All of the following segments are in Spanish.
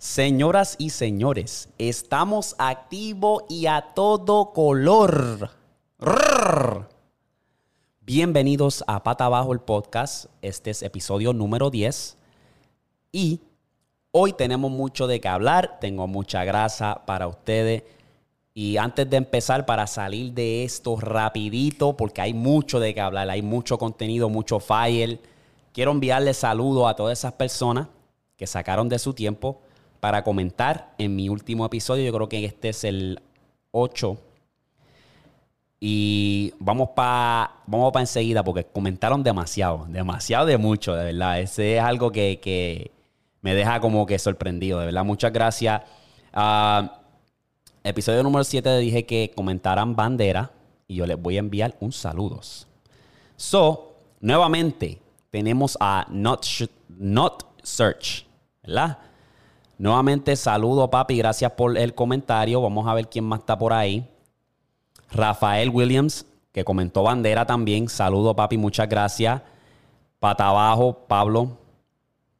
Señoras y señores, estamos activo y a todo color. Bienvenidos a Pata Abajo el podcast. Este es episodio número 10. Y hoy tenemos mucho de qué hablar. Tengo mucha grasa para ustedes. Y antes de empezar, para salir de esto rapidito, porque hay mucho de qué hablar, hay mucho contenido, mucho file. Quiero enviarle saludos a todas esas personas que sacaron de su tiempo para comentar en mi último episodio. Yo creo que este es el 8. Y vamos para vamos pa enseguida porque comentaron demasiado, demasiado de mucho, de verdad. Ese es algo que, que me deja como que sorprendido, de verdad. Muchas gracias. Ah, episodio número 7 dije que comentaran bandera y yo les voy a enviar un saludos. So, nuevamente tenemos a Not, Not Search, ¿verdad? Nuevamente saludo, papi. Gracias por el comentario. Vamos a ver quién más está por ahí. Rafael Williams, que comentó bandera también. Saludo, papi. Muchas gracias. Pata abajo, Pablo.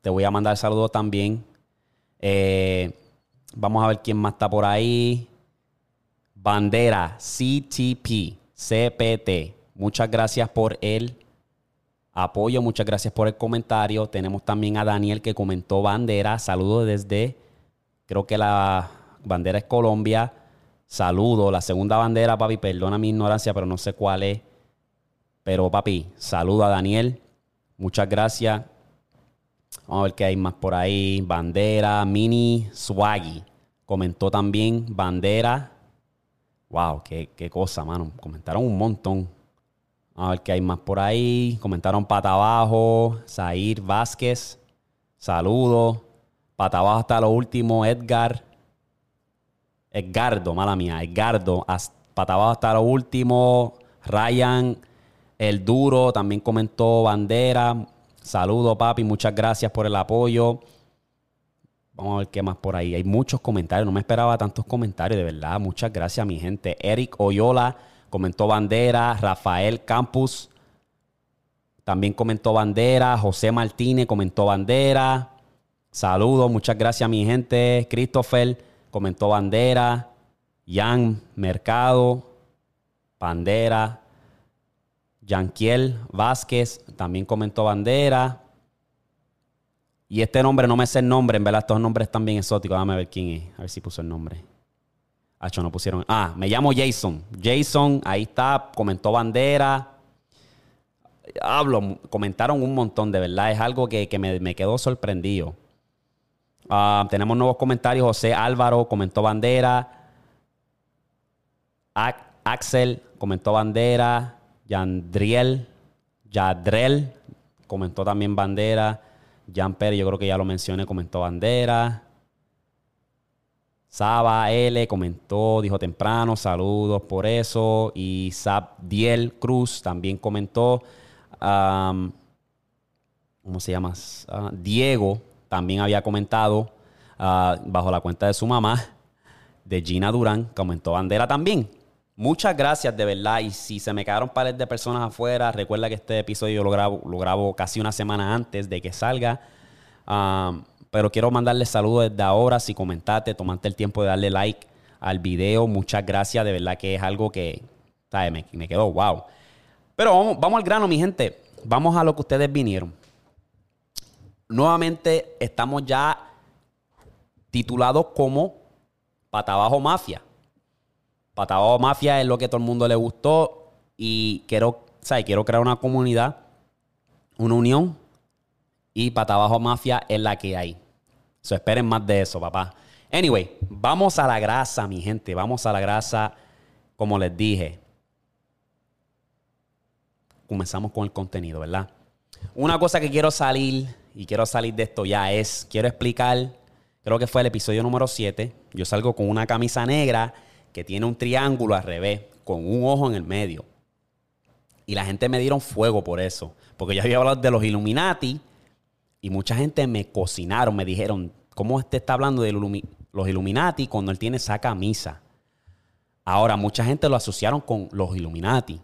Te voy a mandar saludos también. Eh, vamos a ver quién más está por ahí. Bandera, CTP, CPT. Muchas gracias por el apoyo. Muchas gracias por el comentario. Tenemos también a Daniel que comentó bandera. Saludos desde, creo que la bandera es Colombia. Saludo. La segunda bandera, papi, perdona mi ignorancia, pero no sé cuál es. Pero, papi, saludo a Daniel. Muchas gracias. Vamos a ver qué hay más por ahí. Bandera, mini swaggy. Comentó también bandera. Wow, qué, qué cosa, mano. Comentaron un montón. A ver qué hay más por ahí. Comentaron pata abajo. Zair Vázquez. Saludos. Pata abajo hasta lo último. Edgar. Edgardo, mala mía. Edgardo. Pata abajo hasta lo último. Ryan. El Duro también comentó bandera. Saludos, papi. Muchas gracias por el apoyo. Vamos a ver qué más por ahí. Hay muchos comentarios. No me esperaba tantos comentarios, de verdad. Muchas gracias, mi gente. Eric Oyola comentó bandera, Rafael Campus también comentó bandera, José Martínez comentó bandera. Saludos, muchas gracias mi gente. Christopher comentó bandera. Jan Mercado, bandera. Yanquiel Vázquez también comentó bandera. Y este nombre, no me sé el nombre, en verdad estos nombres están bien exóticos. Déjame ver quién es, a ver si puso el nombre. Hacho, no pusieron. Ah, me llamo Jason. Jason, ahí está, comentó bandera. Hablo, comentaron un montón, de verdad. Es algo que, me, quedó sorprendido. Ah, tenemos nuevos comentarios. José Álvaro comentó bandera. Axel comentó bandera. Yandriel, Yadrel comentó también bandera. Jan Pérez, yo creo que ya lo mencioné, comentó bandera. Saba L comentó, dijo temprano, saludos por eso. Y Diel Cruz también comentó. ¿Cómo se llama? Ah, Diego también había comentado ah, bajo la cuenta de su mamá, de Gina Durán, comentó bandera también. Muchas gracias de verdad. Y si se me quedaron pares de personas afuera, recuerda que este episodio lo grabo, lo grabo casi una semana antes de que salga. Pero quiero mandarle saludos desde ahora. Si comentaste, tomaste el tiempo de darle like al video. Muchas gracias. De verdad que es algo que Me, me, quedó wow. Pero vamos, vamos al grano, mi gente. Vamos a lo que ustedes vinieron. Nuevamente estamos ya titulados como Patabajo Mafia. Patabajo Mafia es lo que todo el mundo le gustó y quiero, ¿sabes? quiero crear una comunidad, una unión y Patabajo Mafia es la que hay. So, esperen más de eso, papá. Anyway, vamos a la grasa, mi gente. Vamos a la grasa, como les dije. Comenzamos con el contenido, ¿verdad? Una cosa que quiero salir, y quiero salir de esto ya, es, quiero explicar, creo que fue el episodio número 7. Yo salgo con una camisa negra que tiene un triángulo al revés, con un ojo en el medio. Y la gente me dieron fuego por eso. Porque yo había hablado de los Illuminati y mucha gente me cocinaron, me dijeron, ¿cómo este está hablando de los Illuminati cuando él tiene esa camisa? Ahora, mucha gente lo asociaron con los Illuminati,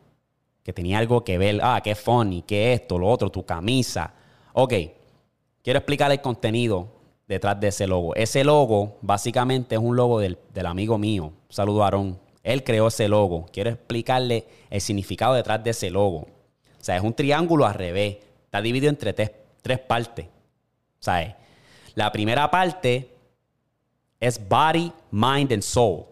que tenía algo que ver, ah, qué funny, qué esto, lo otro, tu camisa. Ok, quiero explicar el contenido detrás de ese logo. Ese logo básicamente es un logo del, amigo mío. Saludo a Aarón. Él creó ese logo. Quiero explicarle el significado detrás de ese logo. O sea, es un triángulo al revés. Está dividido entre tres, tres partes. Sea, la primera parte es body, mind and soul.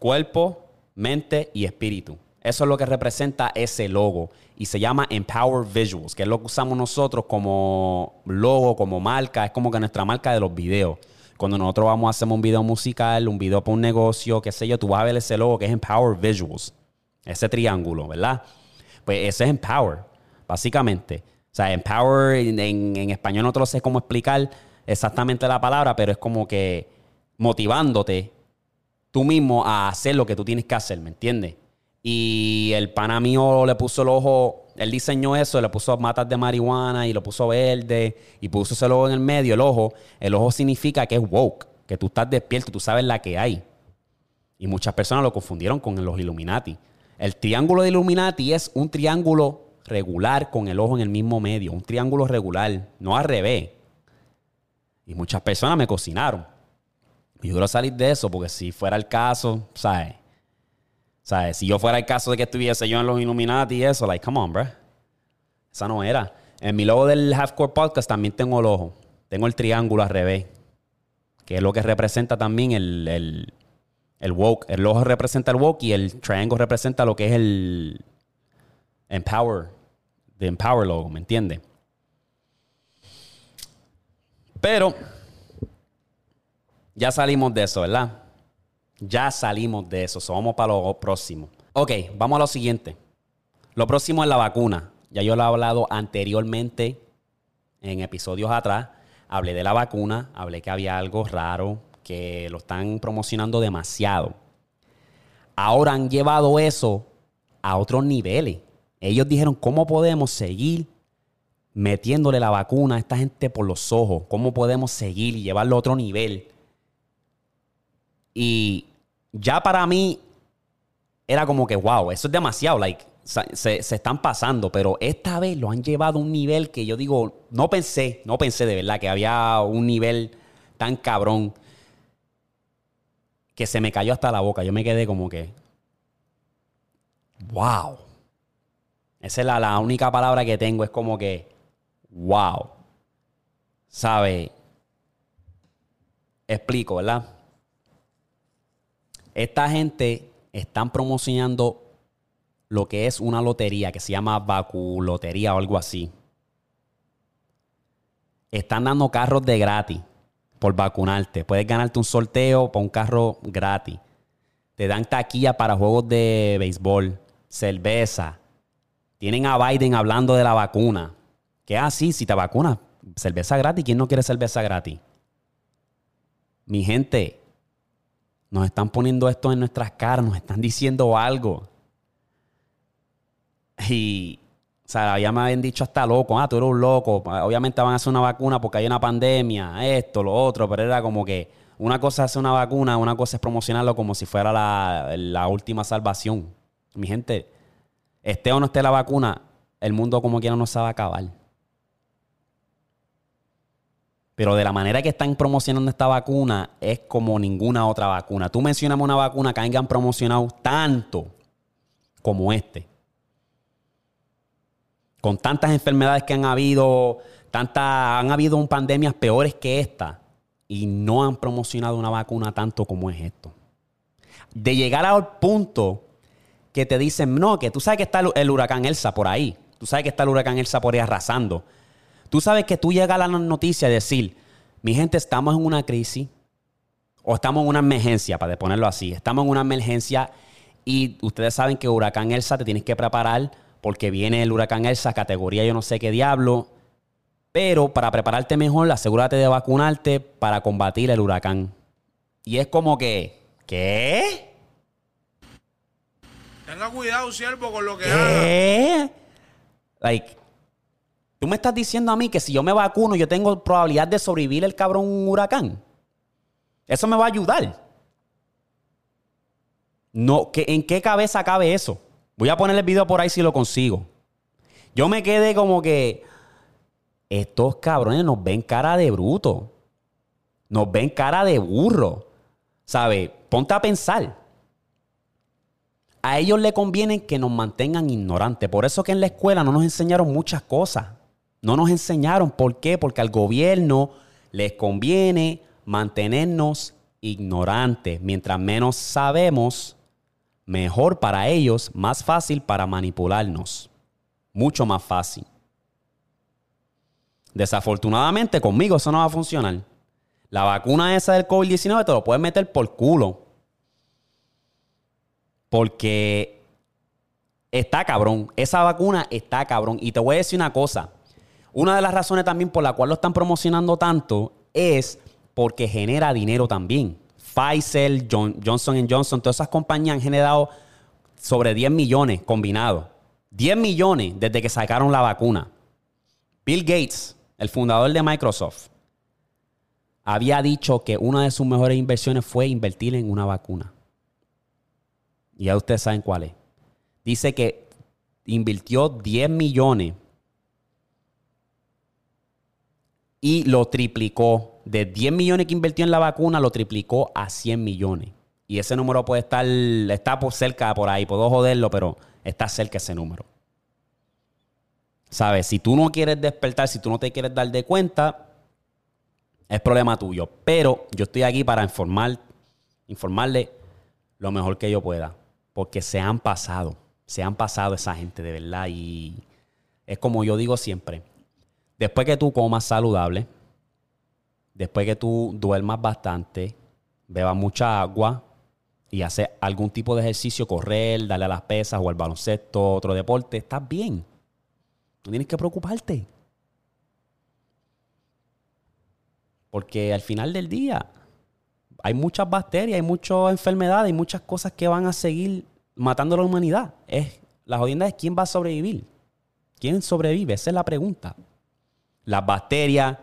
Cuerpo, mente y espíritu. Eso es lo que representa ese logo y se llama Empower Visuals, que es lo que usamos nosotros como logo, como marca, es como que nuestra marca de los videos. Cuando nosotros vamos a hacer un video musical, un video para un negocio, qué sé yo, tú vas a ver ese logo que es Empower Visuals, ese triángulo, ¿verdad? Pues ese es Empower, básicamente. O sea, Empower en, español no te lo sé cómo explicar exactamente la palabra, pero es como que motivándote tú mismo a hacer lo que tú tienes que hacer, ¿me entiendes? Y el pana mío le puso el ojo, él diseñó eso, le puso matas de marihuana y lo puso verde y puso ese logo en el medio, el ojo. El ojo significa que es woke, que tú estás despierto, tú sabes la que hay. Y muchas personas lo confundieron con los Illuminati. El triángulo de Illuminati es un triángulo regular con el ojo en el mismo medio, un triángulo regular, no al revés. Y muchas personas me cocinaron. Y yo quiero salir de eso porque si fuera el caso, ¿sabes? ¿Sabes? Si yo fuera el caso de que estuviese yo en los Illuminati y eso, like, come on, bro. Esa no era. En mi logo del Halfcore Podcast también tengo el ojo. Tengo el triángulo al revés. Que es lo que representa también el, el, el woke. El ojo representa el woke y el triángulo representa lo que es el empower. The empower logo, ¿me entiendes? Pero ya salimos de eso, ¿verdad? Ya salimos de eso. vamos para lo próximo. Ok, vamos a lo siguiente. Lo próximo es la vacuna. Ya yo lo he hablado anteriormente en episodios atrás. Hablé de la vacuna, hablé que había algo raro, que lo están promocionando demasiado. Ahora han llevado eso a otros niveles. Ellos dijeron, ¿cómo podemos seguir metiéndole la vacuna a esta gente por los ojos? ¿Cómo podemos seguir y llevarlo a otro nivel? Y ya para mí era como que, wow, eso es demasiado, like, se, están pasando, pero esta vez lo han llevado a un nivel que yo digo, no pensé, no pensé de verdad que había un nivel tan cabrón que se me cayó hasta la boca. Yo me quedé como que, wow. Esa es la, la única palabra que tengo, es como que, wow. ¿Sabe? Explico, ¿verdad? Esta gente están promocionando lo que es una lotería que se llama Vaculotería o algo así. Están dando carros de gratis por vacunarte. Puedes ganarte un sorteo para un carro gratis. Te dan taquilla para juegos de béisbol, cerveza. Tienen a Biden hablando de la vacuna. Que así, si te vacunas, cerveza gratis. ¿Quién no quiere cerveza gratis? Mi gente, nos están poniendo esto en nuestras caras, nos están diciendo algo. Y, o sea, ya me habían dicho hasta loco, ah, tú eres un loco. Obviamente van a hacer una vacuna porque hay una pandemia, esto, lo otro, pero era como que una cosa es hacer una vacuna, una cosa es promocionarlo como si fuera la última salvación. Mi gente, esté o no esté la vacuna, el mundo como quiera no se va a acabar. Pero de la manera que están promocionando esta vacuna es como ninguna otra vacuna. Tú mencionas una vacuna que hayan promocionado tanto como este. Con tantas enfermedades que han habido, tantas, han habido pandemias peores que esta y no han promocionado una vacuna tanto como es esto. De llegar al punto que te dicen, no, que tú sabes que está el huracán Elsa por ahí. Tú sabes que está el huracán Elsa por ahí arrasando. Tú sabes que tú llegas a la noticia y decir, mi gente, estamos en una crisis o estamos en una emergencia, para ponerlo así. Estamos en una emergencia y ustedes saben que huracán Elsa te tienes que preparar porque viene el huracán Elsa, categoría yo no sé qué diablo. Pero para prepararte mejor, asegúrate de vacunarte para combatir el huracán. Y es como que, ¿qué? Cuidado, siervo, con lo que ¿Qué? Like, Tú me estás diciendo a mí que si yo me vacuno, yo tengo probabilidad de sobrevivir el cabrón huracán. Eso me va a ayudar. No, ¿En qué cabeza cabe eso? Voy a poner el video por ahí si lo consigo. Yo me quedé como que. estos cabrones nos ven cara de bruto. Nos ven cara de burro. ¿Sabes? Ponte a pensar. A ellos le conviene que nos mantengan ignorantes. Por eso que en la escuela no nos enseñaron muchas cosas. No nos enseñaron. ¿Por qué? Porque al gobierno les conviene mantenernos ignorantes. Mientras menos sabemos, mejor para ellos, más fácil para manipularnos. Mucho más fácil. Desafortunadamente conmigo eso no va a funcionar. La vacuna esa del COVID-19 te lo puedes meter por culo. Porque está cabrón. Esa vacuna está cabrón. Y te voy a decir una cosa. Una de las razones también por la cual lo están promocionando tanto es porque genera dinero también. Pfizer, Johnson Johnson, todas esas compañías han generado sobre 10 millones combinados. 10 millones desde que sacaron la vacuna. Bill Gates, el fundador de Microsoft, había dicho que una de sus mejores inversiones fue invertir en una vacuna. Y ya ustedes saben cuál es. Dice que invirtió 10 millones y lo triplicó. De 10 millones que invirtió en la vacuna, lo triplicó a 100 millones. Y ese número puede estar, está por cerca por ahí, puedo joderlo, pero está cerca ese número. ¿Sabes? Si tú no quieres despertar, si tú no te quieres dar de cuenta, es problema tuyo. Pero yo estoy aquí para informar, informarle lo mejor que yo pueda. Porque se han pasado, se han pasado esa gente de verdad. Y es como yo digo siempre, Después que tú comas saludable, después que tú duermas bastante, bebas mucha agua y haces algún tipo de ejercicio, correr, darle a las pesas o al baloncesto, otro deporte, estás bien. No tienes que preocuparte. Porque al final del día hay muchas bacterias, hay muchas enfermedades, hay muchas cosas que van a seguir matando a la humanidad. Es, la jodienda es quién va a sobrevivir. ¿Quién sobrevive? Esa es la pregunta las bacterias,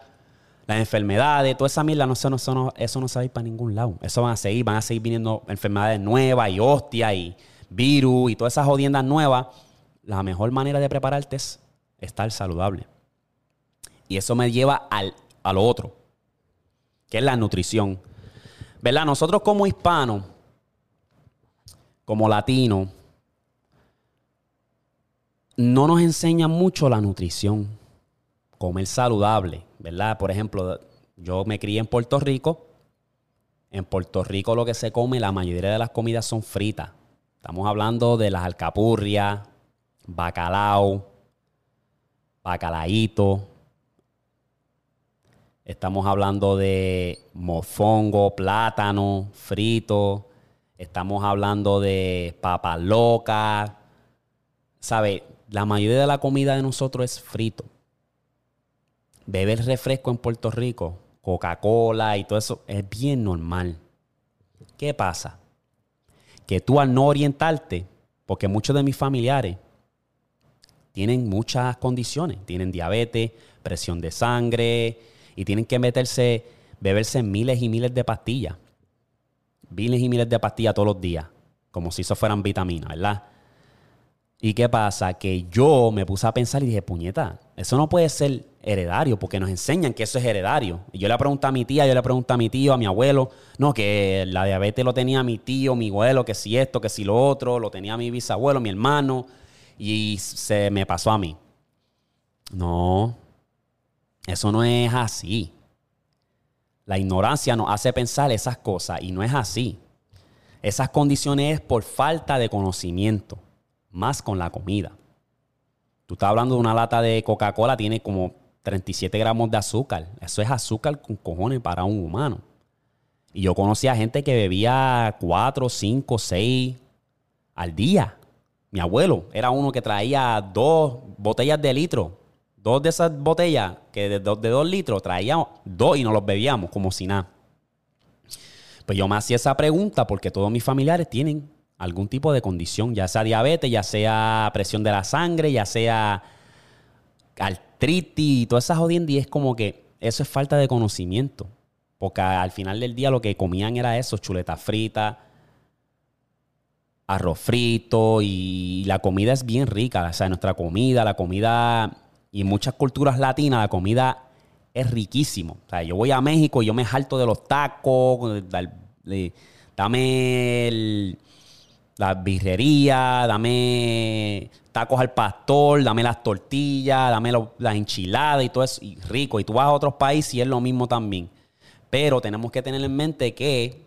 las enfermedades, toda esa mierda, no, eso, no, eso no se va a ir para ningún lado. Eso van a seguir, van a seguir viniendo enfermedades nuevas y hostias y virus y todas esas jodiendas nuevas. La mejor manera de prepararte es estar saludable. Y eso me lleva al, a lo otro, que es la nutrición. ¿Verdad? Nosotros como hispanos, como latinos, no nos enseñan mucho la nutrición comer saludable, ¿verdad? Por ejemplo, yo me crié en Puerto Rico. En Puerto Rico lo que se come, la mayoría de las comidas son fritas. Estamos hablando de las alcapurrias, bacalao, bacalaíto. Estamos hablando de mofongo, plátano, frito. Estamos hablando de papa loca. ¿Sabe? La mayoría de la comida de nosotros es frito beber refresco en Puerto Rico, Coca-Cola y todo eso, es bien normal. ¿Qué pasa? Que tú al no orientarte, porque muchos de mis familiares tienen muchas condiciones, tienen diabetes, presión de sangre y tienen que meterse, beberse miles y miles de pastillas. Miles y miles de pastillas todos los días, como si eso fueran vitaminas, ¿verdad? ¿Y qué pasa? Que yo me puse a pensar y dije, puñeta, eso no puede ser heredario, porque nos enseñan que eso es heredario. Y yo le pregunté a mi tía, yo le pregunté a mi tío, a mi abuelo, no, que la diabetes lo tenía mi tío, mi abuelo, que si esto, que si lo otro, lo tenía mi bisabuelo, mi hermano, y se me pasó a mí. No, eso no es así. La ignorancia nos hace pensar esas cosas y no es así. Esas condiciones es por falta de conocimiento más con la comida. Tú estás hablando de una lata de Coca-Cola, tiene como 37 gramos de azúcar. Eso es azúcar con cojones para un humano. Y yo conocía gente que bebía 4, 5, 6 al día. Mi abuelo era uno que traía dos botellas de litro. Dos de esas botellas de, de dos litros traíamos dos y nos los bebíamos como si nada. Pues yo me hacía esa pregunta porque todos mis familiares tienen algún tipo de condición, ya sea diabetes, ya sea presión de la sangre, ya sea artritis y todas esas jodiendas. Y es como que eso es falta de conocimiento. Porque al final del día lo que comían era eso, chuletas fritas, arroz frito y la comida es bien rica. O sea, nuestra comida, la comida y muchas culturas latinas la comida es riquísimo. O sea, yo voy a México y yo me jalto de los tacos, dame el, la birrería, dame tacos al pastor, dame las tortillas, dame las enchiladas y todo eso, y rico. Y tú vas a otros países y es lo mismo también. Pero tenemos que tener en mente que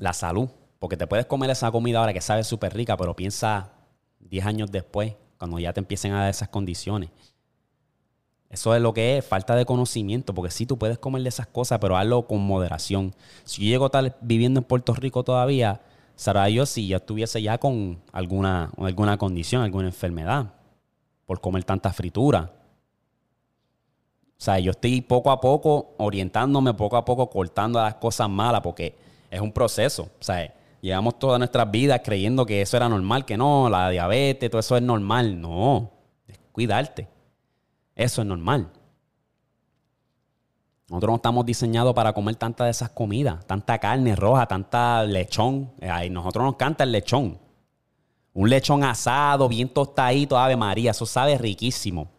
la salud, porque te puedes comer esa comida ahora que sabe súper rica, pero piensa 10 años después, cuando ya te empiecen a dar esas condiciones. Eso es lo que es falta de conocimiento, porque sí, tú puedes comer de esas cosas, pero hazlo con moderación. Si yo llego a estar viviendo en Puerto Rico todavía, será yo si ya estuviese ya con alguna, alguna condición, alguna enfermedad, por comer tanta fritura. O sea, yo estoy poco a poco orientándome, poco a poco cortando las cosas malas, porque es un proceso. O sea, llevamos todas nuestras vidas creyendo que eso era normal, que no, la diabetes, todo eso es normal. No, cuidarte. Eso es normal. Nosotros no estamos diseñados para comer tanta de esas comidas, tanta carne roja, tanta lechón. A nosotros nos canta el lechón. Un lechón asado, bien tostadito, Ave María, eso sabe riquísimo.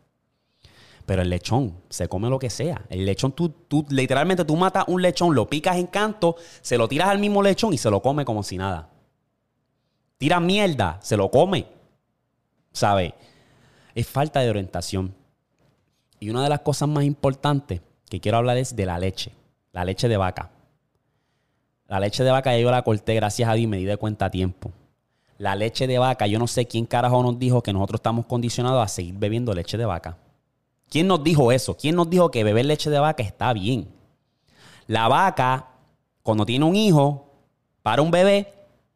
Pero el lechón se come lo que sea. El lechón, tú, tú literalmente tú matas un lechón, lo picas en canto, se lo tiras al mismo lechón y se lo come como si nada. Tira mierda, se lo come. ¿Sabe? Es falta de orientación. Y una de las cosas más importantes que quiero hablar es de la leche. La leche de vaca. La leche de vaca yo la corté, gracias a Dios, me di de cuenta a tiempo. La leche de vaca, yo no sé quién carajo nos dijo que nosotros estamos condicionados a seguir bebiendo leche de vaca. ¿Quién nos dijo eso? ¿Quién nos dijo que beber leche de vaca está bien? La vaca, cuando tiene un hijo, para un bebé,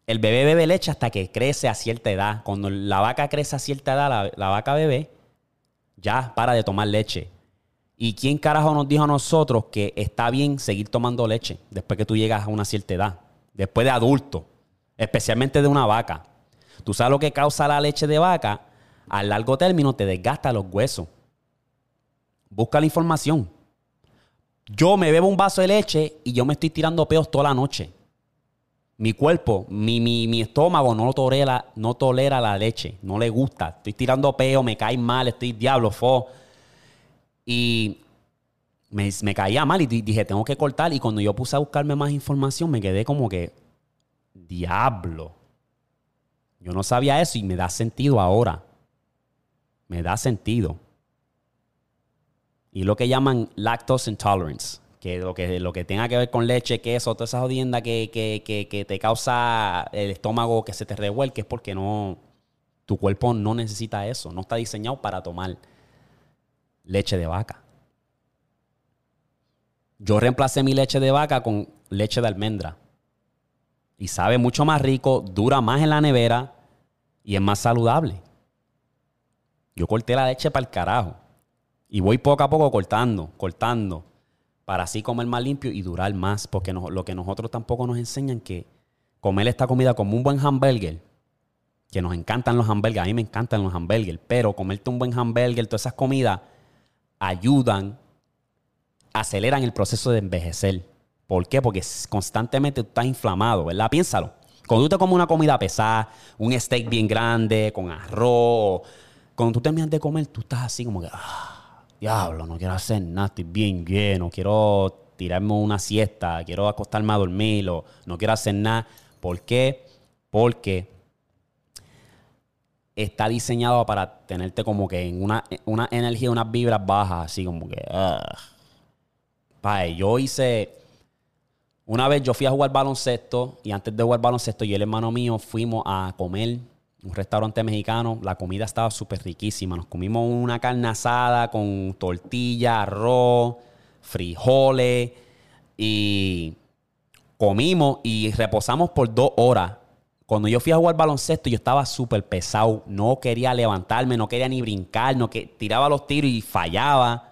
el bebé bebe leche hasta que crece a cierta edad. Cuando la vaca crece a cierta edad, la, vaca bebé, ya para de tomar leche. ¿Y quién carajo nos dijo a nosotros que está bien seguir tomando leche después que tú llegas a una cierta edad? Después de adulto, especialmente de una vaca. ¿Tú sabes lo que causa la leche de vaca? A largo término te desgasta los huesos. Busca la información. Yo me bebo un vaso de leche y yo me estoy tirando peos toda la noche. Mi cuerpo, mi, mi, estómago no tolera, no tolera la leche, no le gusta. Estoy tirando peo, me cae mal, estoy diablo, fo. Y me, me, caía mal y dije, tengo que cortar. Y cuando yo puse a buscarme más información, me quedé como que, diablo. Yo no sabía eso y me da sentido ahora. Me da sentido y lo que llaman lactose intolerance, que lo que, lo que tenga que ver con leche, queso, toda esa jodienda que, que, te causa el estómago que se te revuelque es porque no, tu cuerpo no necesita eso, no está diseñado para tomar leche de vaca. Yo reemplacé mi leche de vaca con leche de almendra. Y sabe mucho más rico, dura más en la nevera y es más saludable. Yo corté la leche para el carajo. Y voy poco a poco cortando, cortando, para así comer más limpio y durar más, porque lo que nosotros tampoco nos enseñan que comer esta comida como un buen hamburger, que nos encantan los hamburgers, a mí me encantan los hamburgers, pero comerte un buen hamburger, todas esas comidas ayudan, aceleran el proceso de envejecer. ¿Por qué? Porque constantemente tú estás inflamado, ¿verdad? Piénsalo. Cuando tú te comes una comida pesada, un steak bien grande, con arroz, cuando tú terminas de comer, tú estás así como que... Ah, diablo, no quiero hacer nada, estoy bien lleno, quiero tirarme una siesta, quiero acostarme a dormir, no quiero hacer nada. ¿Por qué? Porque está diseñado para tenerte como que en una, una energía, unas vibras bajas, así como que... Uh. yo hice... Una vez yo fui a jugar baloncesto y antes de jugar baloncesto yo y el hermano mío fuimos a comer un restaurante mexicano. La comida estaba súper riquísima. Nos comimos una carne asada con tortilla, arroz, frijoles y comimos y reposamos por dos horas. Cuando yo fui a jugar baloncesto, yo estaba súper pesado. No quería levantarme, no quería ni brincar, no que tiraba los tiros y fallaba.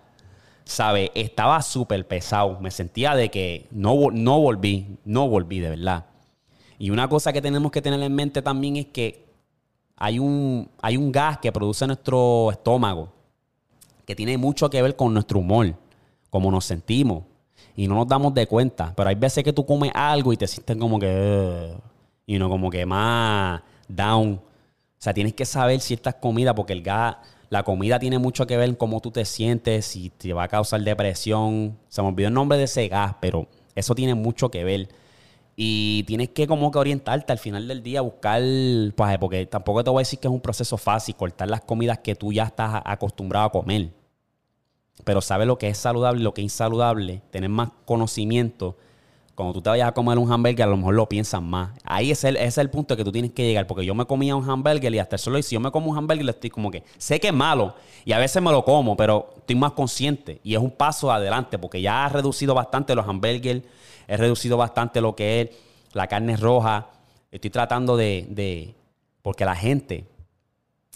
¿Sabe? Estaba súper pesado. Me sentía de que no, no volví, no volví de verdad. Y una cosa que tenemos que tener en mente también es que hay un, hay un gas que produce nuestro estómago que tiene mucho que ver con nuestro humor, cómo nos sentimos. Y no nos damos de cuenta. Pero hay veces que tú comes algo y te sientes como que. y no como que más down. O sea, tienes que saber ciertas comidas porque el gas, La comida tiene mucho que ver en cómo tú te sientes, si te va a causar depresión. Se me olvidó el nombre de ese gas, pero eso tiene mucho que ver. Y tienes que como que orientarte al final del día, buscar, pues, porque tampoco te voy a decir que es un proceso fácil, cortar las comidas que tú ya estás acostumbrado a comer. Pero sabes lo que es saludable y lo que es insaludable, tener más conocimiento cuando tú te vayas a comer un hamburger, a lo mejor lo piensas más. Ahí es el, es el punto que tú tienes que llegar. Porque yo me comía un hamburger y hasta el solo, y si yo me como un hamburger, estoy como que sé que es malo y a veces me lo como, pero estoy más consciente. Y es un paso adelante porque ya he reducido bastante los hamburgers, he reducido bastante lo que es la carne roja. Estoy tratando de. de porque la gente,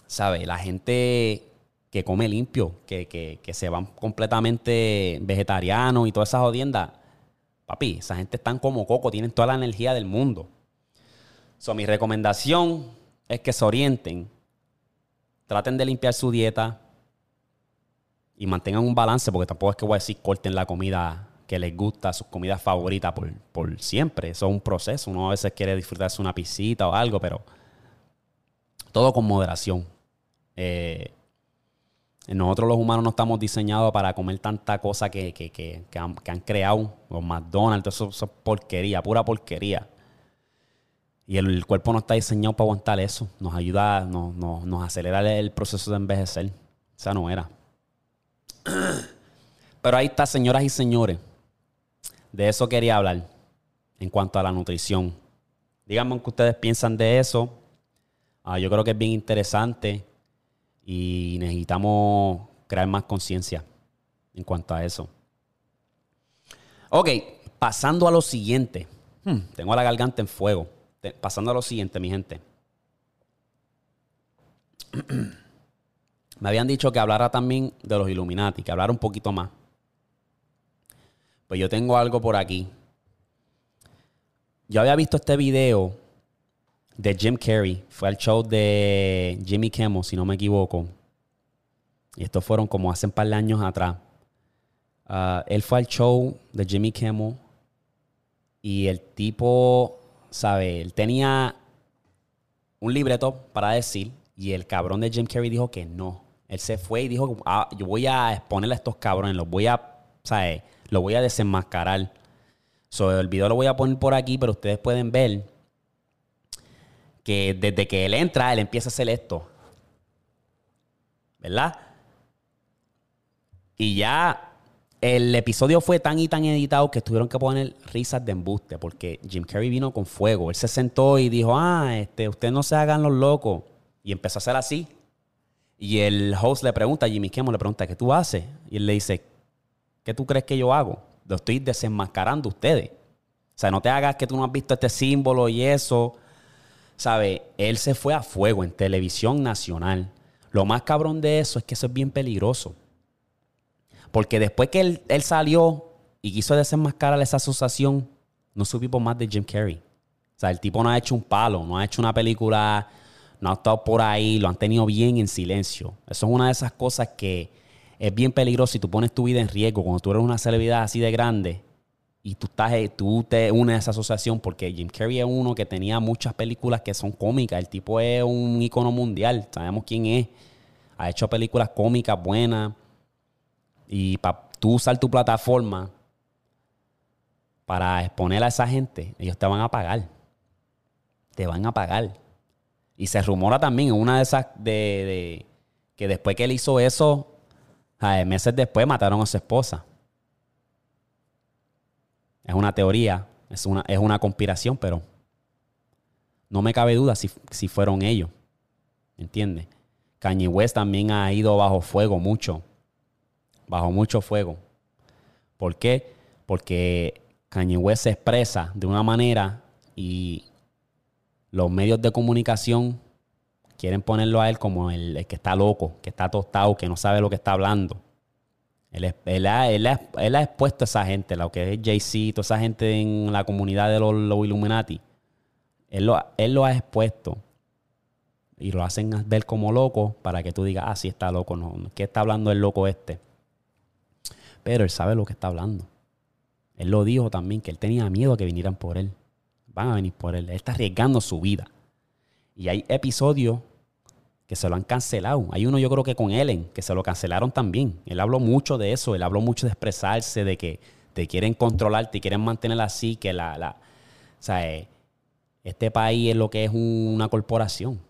¿sabe? La gente que come limpio, que, que, que se van completamente vegetarianos y todas esas jodiendas Papi, esa gente están como coco, tienen toda la energía del mundo. So, mi recomendación es que se orienten, traten de limpiar su dieta y mantengan un balance, porque tampoco es que voy a decir corten la comida que les gusta, sus comidas favoritas por, por siempre. Eso es un proceso. Uno a veces quiere disfrutarse una pisita o algo, pero todo con moderación. Eh, nosotros los humanos no estamos diseñados para comer tanta cosa que, han, creado los McDonald's, eso, es porquería, pura porquería. Y el, cuerpo no está diseñado para aguantar eso. Nos ayuda, nos, nos, acelera el proceso de envejecer. Esa no era. Pero ahí está, señoras y señores. De eso quería hablar en cuanto a la nutrición. Díganme qué ustedes piensan de eso. Ah, yo creo que es bien interesante y necesitamos crear más conciencia en cuanto a eso. Ok, pasando a lo siguiente. Hmm, tengo la garganta en fuego. Pasando a lo siguiente, mi gente. Me habían dicho que hablara también de los Illuminati, que hablara un poquito más. Pues yo tengo algo por aquí. Yo había visto este video de Jim Carrey. Fue al show de Jimmy Kimmel, si no me equivoco. Y estos fueron como hace un par de años atrás. Ah, él fue al show de Jimmy Kimmel y el tipo, ¿sabe? Él tenía un libreto para decir y el cabrón de Jim Carrey dijo que no. Él se fue y dijo, ah, yo voy a exponerle a estos cabrones, los voy a, ¿sabe? Los voy a desenmascarar. So, el video lo voy a poner por aquí, pero ustedes pueden ver que desde que él entra, él empieza a hacer esto. ¿Verdad? Y ya el episodio fue tan y tan editado que tuvieron que poner risas de embuste porque Jim Carrey vino con fuego. Él se sentó y dijo, ah, este, ustedes no se hagan los locos. Y empezó a hacer así. Y el host le pregunta, Jimmy Kimmel le pregunta, ¿qué tú haces? Y él le dice, ¿qué tú crees que yo hago? Lo estoy desenmascarando ustedes. O sea, no te hagas que tú no has visto este símbolo y eso. ¿sabe? Él se fue a fuego en televisión nacional. Lo más cabrón de eso es que eso es bien peligroso. Porque después que él, salió y quiso desenmascarar esa asociación, no supimos más de Jim Carrey. O sea, el tipo no ha hecho un palo, no ha hecho una película, no ha estado por ahí, lo han tenido bien en silencio. Eso es una de esas cosas que es bien peligroso si tú pones tu vida en riesgo cuando tú eres una celebridad así de grande y tú, estás, eh, tú te unes a esa asociación porque Jim Carrey es uno que tenía muchas películas que son cómicas. El tipo es un icono mundial, sabemos quién es. Ha hecho películas cómicas buenas. Y para tú usar tu plataforma para exponer a esa gente, ellos te van a pagar. Te van a pagar. Y se rumora también, una de esas, de, que después que él hizo eso, meses después mataron a su esposa. Es una teoría, es una, es una conspiración, pero no me cabe duda si, fueron ellos. ¿Entiendes? Kanye también ha ido bajo fuego mucho. Bajo mucho fuego. ¿Por qué? Porque Kanye se expresa de una manera y los medios de comunicación quieren ponerlo a él como el que está loco, que está tostado, que no sabe lo que está hablando. Él, ha, expuesto a esa gente, lo que es Jay-Z, toda esa gente en la comunidad de los, Illuminati. Él lo, ha expuesto. Y lo hacen ver como loco para que tú digas, ah, sí está loco. ¿Qué está hablando el loco este? Pero él sabe lo que está hablando. Él lo dijo también, que él tenía miedo a que vinieran por él. Van a venir por él. Él está arriesgando su vida. Y hay episodios que se lo han cancelado. Hay uno yo creo que con Ellen, que se lo cancelaron también. Él habló mucho de eso, él habló mucho de expresarse, de que te quieren controlar, te quieren mantener así, que la... la o sea, eh, este país es lo que es una corporación.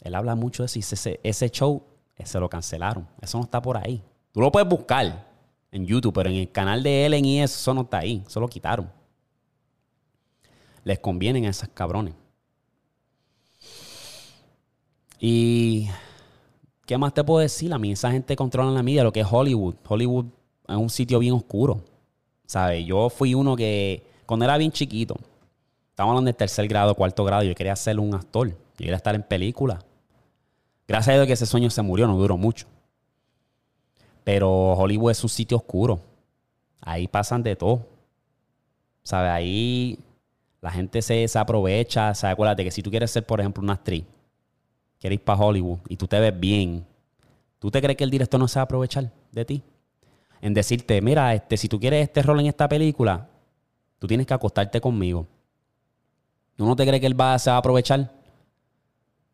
Él habla mucho de eso y ese, ese show eh, se lo cancelaron. Eso no está por ahí. Tú lo puedes buscar en YouTube, pero en el canal de Ellen y eso, eso no está ahí. Eso lo quitaron. Les convienen a esos cabrones. Y ¿qué más te puedo decir? A mí esa gente controla la media, lo que es Hollywood. Hollywood es un sitio bien oscuro. ¿Sabes? Yo fui uno que, cuando era bien chiquito, estábamos hablando de tercer grado, cuarto grado, yo quería ser un actor. Yo quería estar en película. Gracias a Dios que ese sueño se murió, no duró mucho. Pero Hollywood es un sitio oscuro. Ahí pasan de todo. ¿Sabes? Ahí la gente se, se aprovecha. ¿Sabes? Acuérdate que si tú quieres ser, por ejemplo, una actriz, quieres ir para Hollywood y tú te ves bien, ¿tú te crees que el director no se va a aprovechar de ti? En decirte, mira, este, si tú quieres este rol en esta película, tú tienes que acostarte conmigo. ¿Tú no te crees que él va, se va a aprovechar?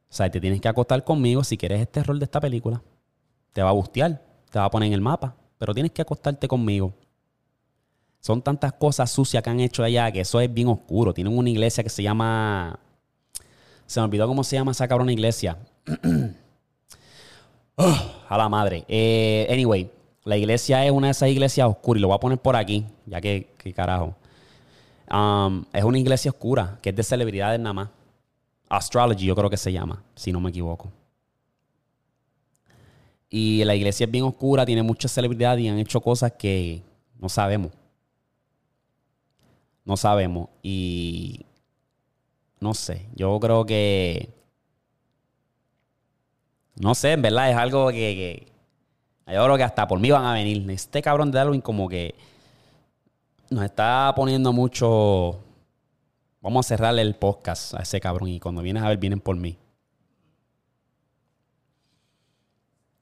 O sea, te tienes que acostar conmigo si quieres este rol de esta película. Te va a bustear, te va a poner en el mapa, pero tienes que acostarte conmigo. Son tantas cosas sucias que han hecho allá que eso es bien oscuro. Tienen una iglesia que se llama se me olvidó cómo se llama esa cabrona iglesia. a la madre. Eh, anyway, la iglesia es una de esas iglesias oscuras. Y lo voy a poner por aquí, ya que, carajo. Um, es una iglesia oscura, que es de celebridades nada más. Astrology, yo creo que se llama, si no me equivoco. Y la iglesia es bien oscura, tiene muchas celebridades y han hecho cosas que no sabemos. No sabemos. Y no sé, yo creo que... No sé, en verdad es algo que, Yo creo que hasta por mí van a venir. Este cabrón de Darwin como que nos está poniendo mucho... Vamos a cerrarle el podcast a ese cabrón y cuando vienes a ver vienen por mí.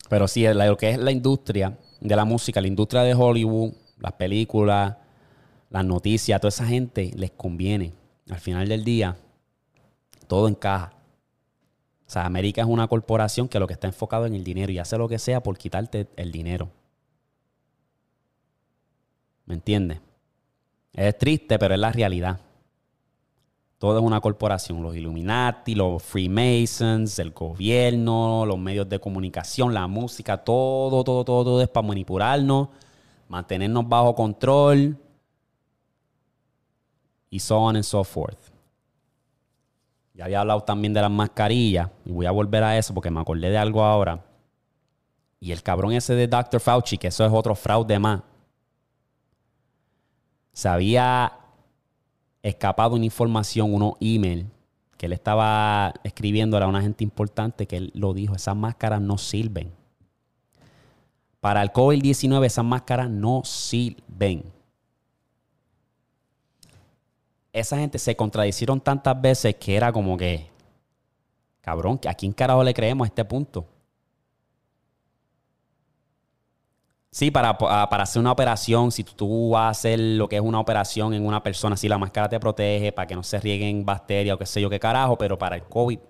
Pero sí, lo que es la industria de la música, la industria de Hollywood, las películas, las noticias, a toda esa gente les conviene. Al final del día, todo encaja. O sea, América es una corporación que lo que está enfocado en el dinero y hace lo que sea por quitarte el dinero. ¿Me entiendes? Es triste, pero es la realidad. Todo es una corporación. Los Illuminati, los Freemasons, el gobierno, los medios de comunicación, la música, todo, todo, todo, todo es para manipularnos, mantenernos bajo control y so on and so forth. Ya había hablado también de las mascarillas y voy a volver a eso porque me acordé de algo ahora. Y el cabrón ese de Dr. Fauci, que eso es otro fraude más, se había escapado una información, unos email que él estaba escribiendo a una gente importante que él lo dijo, esas máscaras no sirven. Para el COVID-19 esas máscaras no sirven esa gente se contradicieron tantas veces que era como que, cabrón, ¿a quién carajo le creemos a este punto? Sí, para, para, hacer una operación, si tú vas a hacer lo que es una operación en una persona, si la máscara te protege para que no se rieguen bacterias o qué sé yo qué carajo, pero para el COVID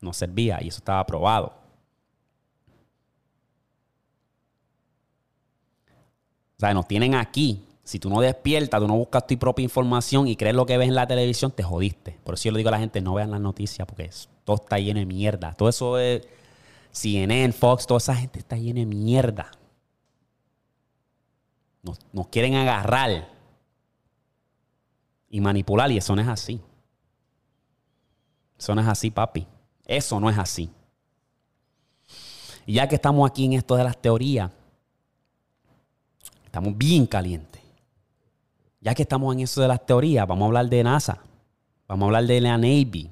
no servía y eso estaba aprobado. O sea, nos tienen aquí si tú no despiertas, tú no buscas tu propia información y crees lo que ves en la televisión, te jodiste. Por eso yo le digo a la gente, no vean las noticias porque todo está lleno de mierda. Todo eso es CNN, Fox, toda esa gente está llena de mierda. Nos, nos quieren agarrar y manipular y eso no es así. Eso no es así, papi. Eso no es así. Y ya que estamos aquí en esto de las teorías, estamos bien calientes ya que estamos en eso de las teorías, vamos a hablar de NASA, vamos a hablar de la Navy,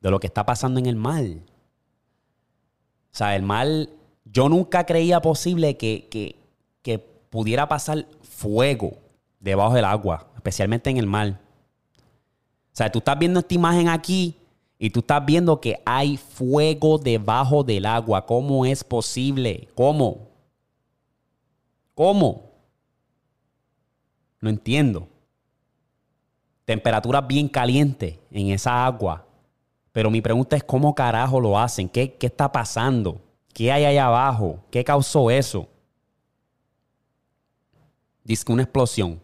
de lo que está pasando en el mar. O sea, el mar, yo nunca creía posible que, que, que pudiera pasar fuego debajo del agua, especialmente en el mar. O sea, tú estás viendo esta imagen aquí y tú estás viendo que hay fuego debajo del agua. ¿Cómo es posible? ¿Cómo? ¿Cómo? No entiendo. Temperaturas bien calientes en esa agua. Pero mi pregunta es cómo carajo lo hacen, qué, qué está pasando, qué hay allá abajo, qué causó eso. Dice una explosión.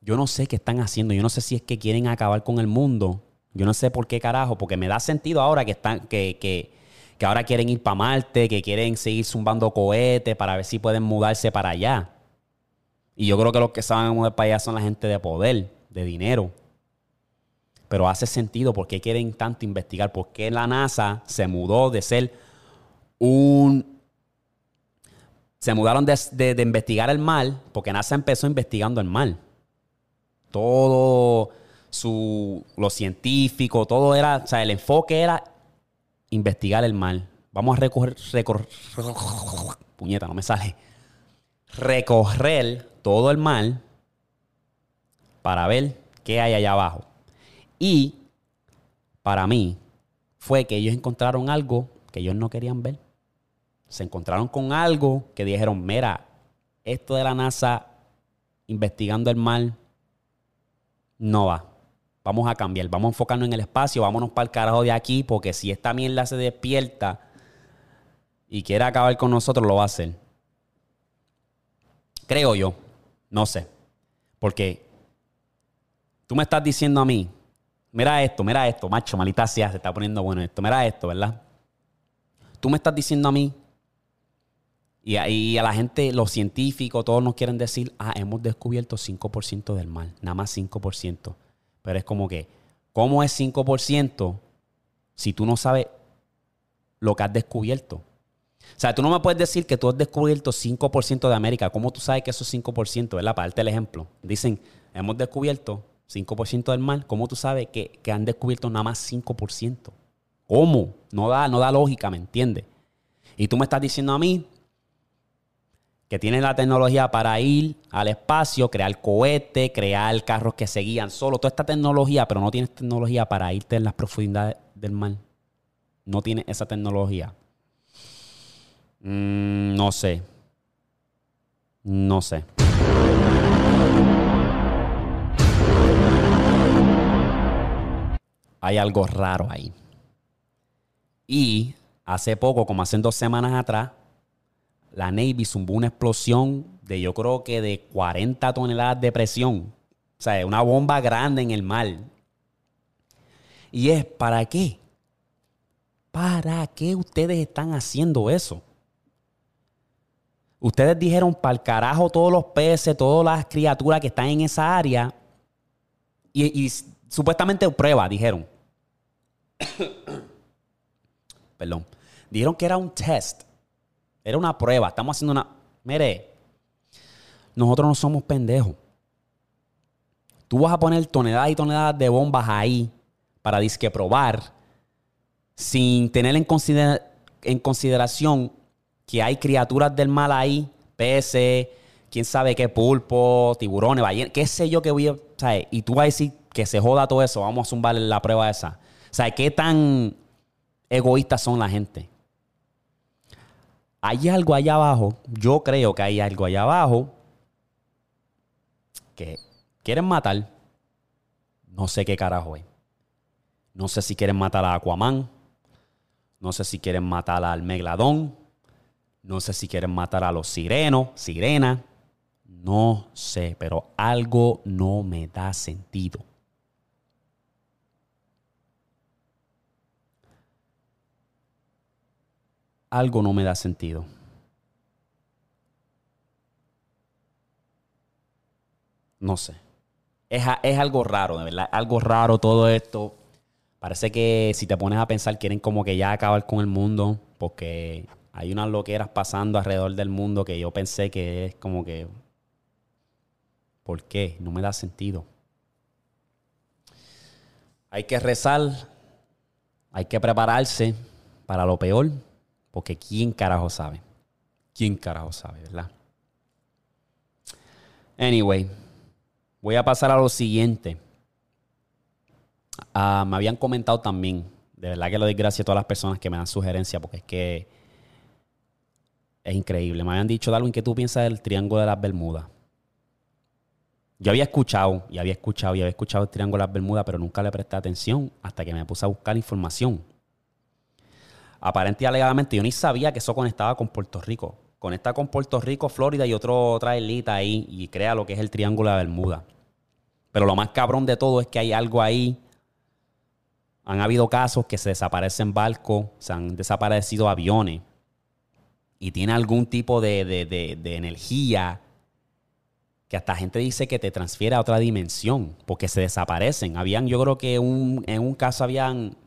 Yo no sé qué están haciendo. Yo no sé si es que quieren acabar con el mundo. Yo no sé por qué carajo, porque me da sentido ahora que están, que, que, que ahora quieren ir para Marte, que quieren seguir zumbando cohetes para ver si pueden mudarse para allá. Y yo creo que los que saben mudar para allá son la gente de poder, de dinero. Pero hace sentido por qué quieren tanto investigar, por qué la NASA se mudó de ser un... Se mudaron de, de, investigar el mal, porque NASA empezó investigando el mal todo su, lo científico, todo era, o sea, el enfoque era investigar el mal. Vamos a recorrer, recorrer, puñeta, no me sale. Recorrer todo el mal para ver qué hay allá abajo. Y para mí fue que ellos encontraron algo que ellos no querían ver. Se encontraron con algo que dijeron, mira, esto de la NASA investigando el mal no va. Vamos a cambiar, vamos a enfocarnos en el espacio, vámonos para el carajo de aquí, porque si esta mierda se despierta y quiere acabar con nosotros, lo va a hacer. Creo yo, no sé. Porque tú me estás diciendo a mí, mira esto, mira esto, macho, malita sea, se está poniendo bueno esto, mira esto, ¿verdad? Tú me estás diciendo a mí y a, a, la gente, los científicos, todos nos quieren decir, ah, hemos descubierto 5% del mal, nada más 5%. Pero es como que, ¿cómo es 5% si tú no sabes lo que has descubierto? O sea, tú no me puedes decir que tú has descubierto 5% de América. ¿Cómo tú sabes que eso es 5%? ¿Verdad? Para darte el ejemplo. Dicen, hemos descubierto 5% del mal. ¿Cómo tú sabes que, que han descubierto nada más 5%? ¿Cómo? No da, no da lógica, ¿me entiendes? Y tú me estás diciendo a mí que tienen la tecnología para ir al espacio, crear cohetes, crear carros que se guían solo, toda esta tecnología, pero no tienes tecnología para irte en las profundidades del mar. No tienes esa tecnología. Mm, no sé. No sé. Hay algo raro ahí. Y hace poco, como hace dos semanas atrás, la Navy zumbó una explosión de yo creo que de 40 toneladas de presión. O sea, una bomba grande en el mar. Y es, ¿para qué? ¿Para qué ustedes están haciendo eso? Ustedes dijeron para el carajo todos los peces, todas las criaturas que están en esa área. Y, y supuestamente prueba, dijeron. Perdón. Dijeron que era un test era una prueba. Estamos haciendo una. Mire, nosotros no somos pendejos. Tú vas a poner toneladas y toneladas de bombas ahí para disque probar sin tener en, en consideración que hay criaturas del mal ahí, peces, quién sabe qué pulpo, tiburones, ballenas, qué sé yo que voy a. ¿sabes? Y tú vas a decir que se joda todo eso, vamos a zumbar la prueba esa. O sea, ¿qué tan egoístas son la gente? Hay algo allá abajo, yo creo que hay algo allá abajo que quieren matar. No sé qué carajo es. No sé si quieren matar a Aquaman. No sé si quieren matar al Megladón. No sé si quieren matar a los sirenos, sirena. No sé, pero algo no me da sentido. Algo no me da sentido. No sé. Es, es, algo raro, de verdad. Algo raro todo esto. Parece que si te pones a pensar, quieren como que ya acabar con el mundo. Porque hay unas loqueras pasando alrededor del mundo que yo pensé que es como que. ¿Por qué? No me da sentido. Hay que rezar. Hay que prepararse para lo peor. Porque ¿quién carajo sabe? ¿Quién carajo sabe, verdad? Anyway, voy a pasar a lo siguiente. Ah, me habían comentado también, de verdad que le doy a todas las personas que me dan sugerencias, porque es que es increíble. Me habían dicho, Darwin, ¿qué tú piensas del Triángulo de las Bermudas? Yo había escuchado, y había escuchado, y había escuchado el Triángulo de las Bermudas, pero nunca le presté atención hasta que me puse a buscar información. Aparentemente y alegadamente, yo ni sabía que eso conectaba con Puerto Rico. Conecta con Puerto Rico, Florida y otro, otra islita ahí y crea lo que es el Triángulo de Bermuda. Pero lo más cabrón de todo es que hay algo ahí. Han habido casos que se desaparecen barcos, se han desaparecido aviones y tiene algún tipo de, de energía que hasta gente dice que te transfiere a otra dimensión porque se desaparecen. Habían, yo creo que en un caso habían,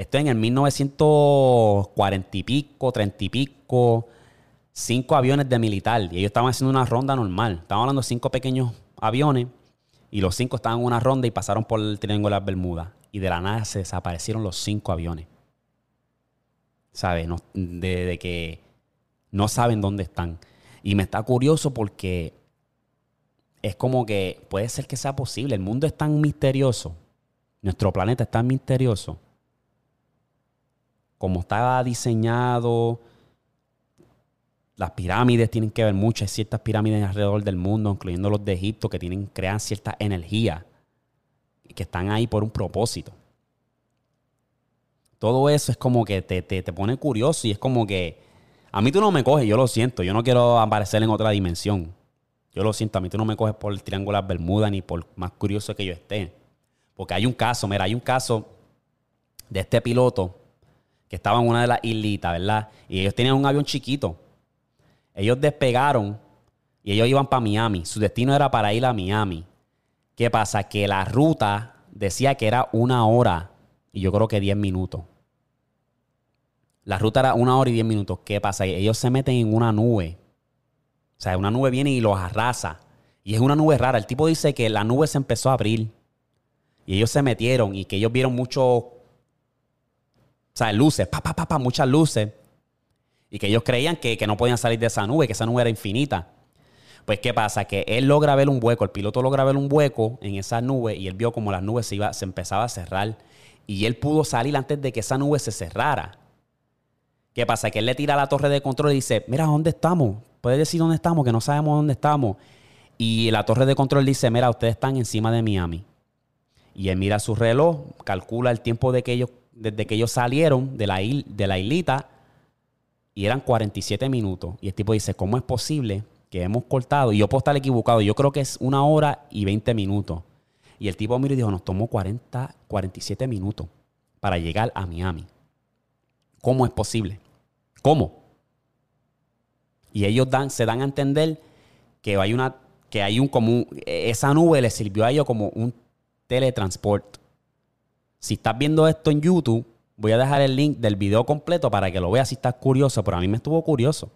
esto en el 1940 y pico, 30 y pico, cinco aviones de militar y ellos estaban haciendo una ronda normal. Estaban hablando de cinco pequeños aviones y los cinco estaban en una ronda y pasaron por el Triángulo de las Bermudas y de la nada se desaparecieron los cinco aviones. ¿Sabes? de que no saben dónde están. Y me está curioso porque es como que puede ser que sea posible. El mundo es tan misterioso, nuestro planeta es tan misterioso, como está diseñado, las pirámides tienen que ver mucho, hay ciertas pirámides alrededor del mundo, incluyendo los de Egipto, que tienen, crean cierta energía y que están ahí por un propósito. Todo eso es como que te, te, te pone curioso y es como que a mí tú no me coges, yo lo siento, yo no quiero aparecer en otra dimensión. Yo lo siento, a mí tú no me coges por el Triángulo de las Bermudas ni por más curioso que yo esté. Porque hay un caso, mira, hay un caso de este piloto que estaba en una de las islitas, ¿verdad? Y ellos tenían un avión chiquito. Ellos despegaron y ellos iban para Miami. Su destino era para ir a Miami. ¿Qué pasa? Que la ruta decía que era una hora y yo creo que diez minutos. La ruta era una hora y diez minutos. ¿Qué pasa? Ellos se meten en una nube o sea, una nube viene y los arrasa. Y es una nube rara. El tipo dice que la nube se empezó a abrir. Y ellos se metieron y que ellos vieron mucho. O sea, luces, pa, pa, pa, pa, muchas luces. Y que ellos creían que, no podían salir de esa nube, que esa nube era infinita. Pues, ¿qué pasa? Que él logra ver un hueco, el piloto logra ver un hueco en esa nube y él vio como la nube se, iba, se empezaba a cerrar. Y él pudo salir antes de que esa nube se cerrara. ¿Qué pasa? Que él le tira a la torre de control y dice, mira, ¿dónde estamos? puede decir dónde estamos, que no sabemos dónde estamos. Y la torre de control dice, mira, ustedes están encima de Miami. Y él mira su reloj, calcula el tiempo de que ellos, desde que ellos salieron de la, de la islita y eran 47 minutos. Y el tipo dice, ¿cómo es posible que hemos cortado? Y yo puedo estar equivocado, yo creo que es una hora y 20 minutos. Y el tipo mira y dijo, nos tomó 40, 47 minutos para llegar a Miami. ¿Cómo es posible? ¿Cómo? Y ellos dan, se dan a entender que hay una, que hay un como esa nube le sirvió a ellos como un teletransport. Si estás viendo esto en YouTube, voy a dejar el link del video completo para que lo veas si estás curioso, pero a mí me estuvo curioso.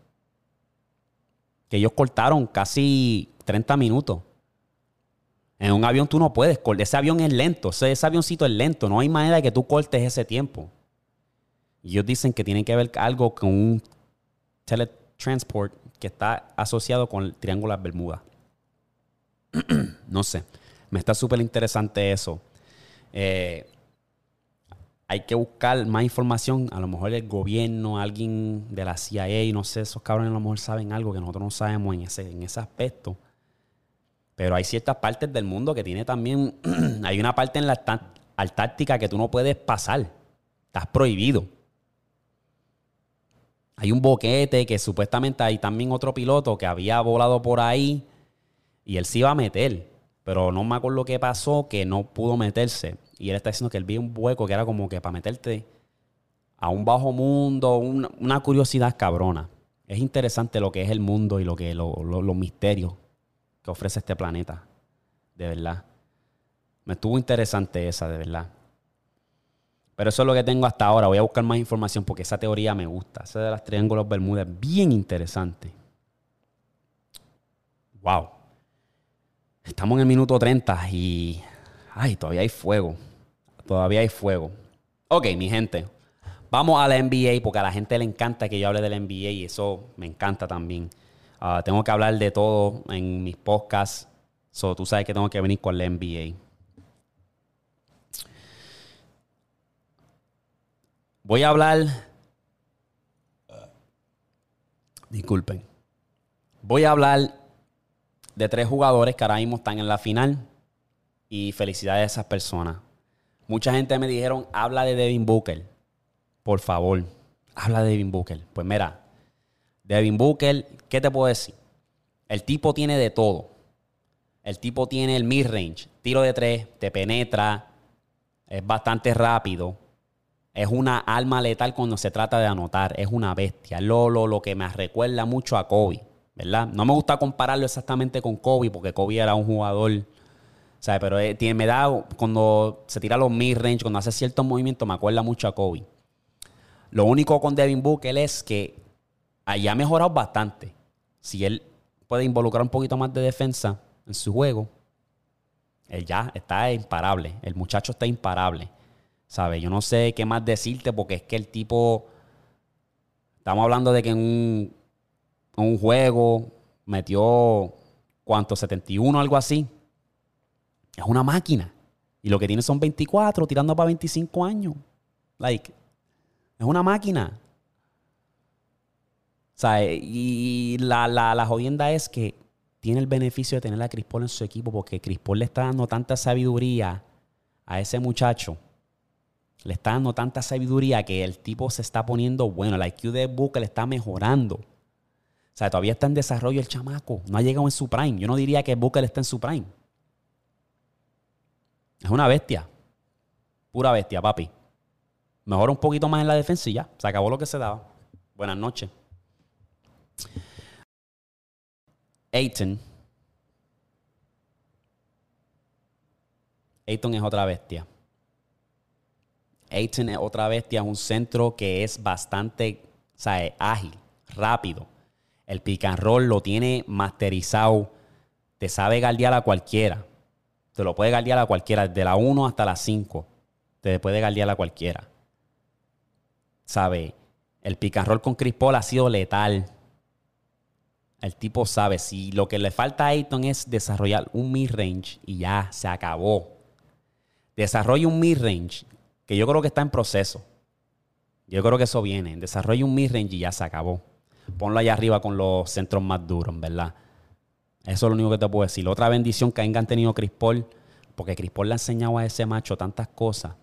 Que ellos cortaron casi 30 minutos. En un avión tú no puedes. Ese avión es lento. Ese, avioncito es lento. No hay manera de que tú cortes ese tiempo. Y ellos dicen que tiene que ver algo con un teletransport Transport que está asociado con el Triángulo de las Bermudas. no sé, me está súper interesante eso. Eh, hay que buscar más información. A lo mejor el gobierno, alguien de la CIA, no sé, esos cabrones a lo mejor saben algo que nosotros no sabemos en ese, en ese aspecto. Pero hay ciertas partes del mundo que tiene también. hay una parte en la Antártica que tú no puedes pasar. Estás prohibido. Hay un boquete que supuestamente hay también otro piloto que había volado por ahí y él se iba a meter, pero no me acuerdo qué pasó, que no pudo meterse. Y él está diciendo que él vio un hueco que era como que para meterte a un bajo mundo, una, curiosidad cabrona. Es interesante lo que es el mundo y lo que los misterios que ofrece este planeta. De verdad. Me estuvo interesante esa, de verdad. Pero eso es lo que tengo hasta ahora. Voy a buscar más información porque esa teoría me gusta. Esa de las triángulos Bermudas es bien interesante. Wow. Estamos en el minuto 30 y. Ay, todavía hay fuego. Todavía hay fuego. Ok, mi gente. Vamos a la NBA porque a la gente le encanta que yo hable de la NBA y eso me encanta también. Ah, tengo que hablar de todo en mis podcasts. So, tú sabes que tengo que venir con la NBA. Voy a hablar. Disculpen. Voy a hablar de tres jugadores que ahora mismo están en la final. Y felicidades a esas personas. Mucha gente me dijeron, habla de Devin Booker. Por favor, habla de Devin Booker. Pues mira, Devin Booker, ¿qué te puedo decir? El tipo tiene de todo. El tipo tiene el mid-range, tiro de tres, te penetra, es bastante rápido. Es una alma letal cuando se trata de anotar. Es una bestia. Lolo, lo que me recuerda mucho a Kobe, ¿verdad? No me gusta compararlo exactamente con Kobe porque Kobe era un jugador sea, Pero eh, tiene, me da, cuando se tira los mid-range, cuando hace ciertos movimientos, me acuerda mucho a Kobe. Lo único con Devin Booker es que allá ha mejorado bastante. Si él puede involucrar un poquito más de defensa en su juego, él ya está imparable. El muchacho está imparable. ¿Sabes? Yo no sé qué más decirte porque es que el tipo. Estamos hablando de que en un, en un juego metió. ¿Cuánto? 71 o algo así. Es una máquina. Y lo que tiene son 24, tirando para 25 años. Like, es una máquina. O sea, y la, la, jodienda es que tiene el beneficio de tener a Chris Paul en su equipo porque Chris Paul le está dando tanta sabiduría a ese muchacho. Le está dando tanta sabiduría que el tipo se está poniendo bueno. El IQ de Booker le está mejorando. O sea, todavía está en desarrollo el chamaco. No ha llegado en su prime. Yo no diría que Booker está en su prime. Es una bestia. Pura bestia, papi. Mejora un poquito más en la defensa y ya. Se acabó lo que se daba. Buenas noches. Aiton. Aiton es otra bestia. Aiton es otra bestia, es un centro que es bastante ágil, rápido. El pick and roll lo tiene masterizado. Te sabe guardiar a cualquiera. Te lo puede guardiar a cualquiera, de la 1 hasta la 5. Te puede guardiar a cualquiera. ¿Sabe? El picarrol con Chris Paul ha sido letal. El tipo sabe, si lo que le falta a Ayton es desarrollar un mid-range y ya, se acabó. Desarrolla un mid-range, que yo creo que está en proceso. Yo creo que eso viene. Desarrolla un mid-range y ya se acabó. Ponlo allá arriba con los centros más duros, ¿verdad? Eso es lo único que te puedo decir. Otra bendición que hayan tenido Chris Paul, porque Chris Paul le ha enseñado a ese macho tantas cosas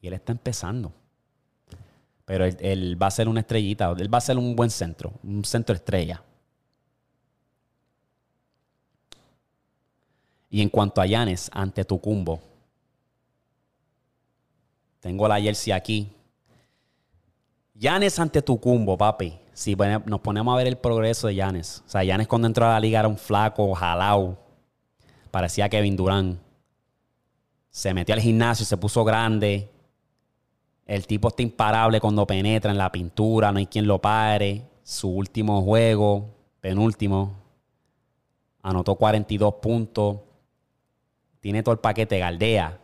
y él está empezando. Pero él, va a ser una estrellita, él va a ser un buen centro, un centro estrella. Y en cuanto a Yanes, ante Tucumbo, tengo la jersey aquí. Yanes ante Tucumbo, papi si nos ponemos a ver el progreso de Yanes. O sea, Yanes cuando entró a la liga era un flaco, jalao. Parecía Kevin Durán. Se metió al gimnasio, se puso grande. El tipo está imparable cuando penetra en la pintura, no hay quien lo pare. Su último juego, penúltimo, anotó 42 puntos. Tiene todo el paquete, galdea.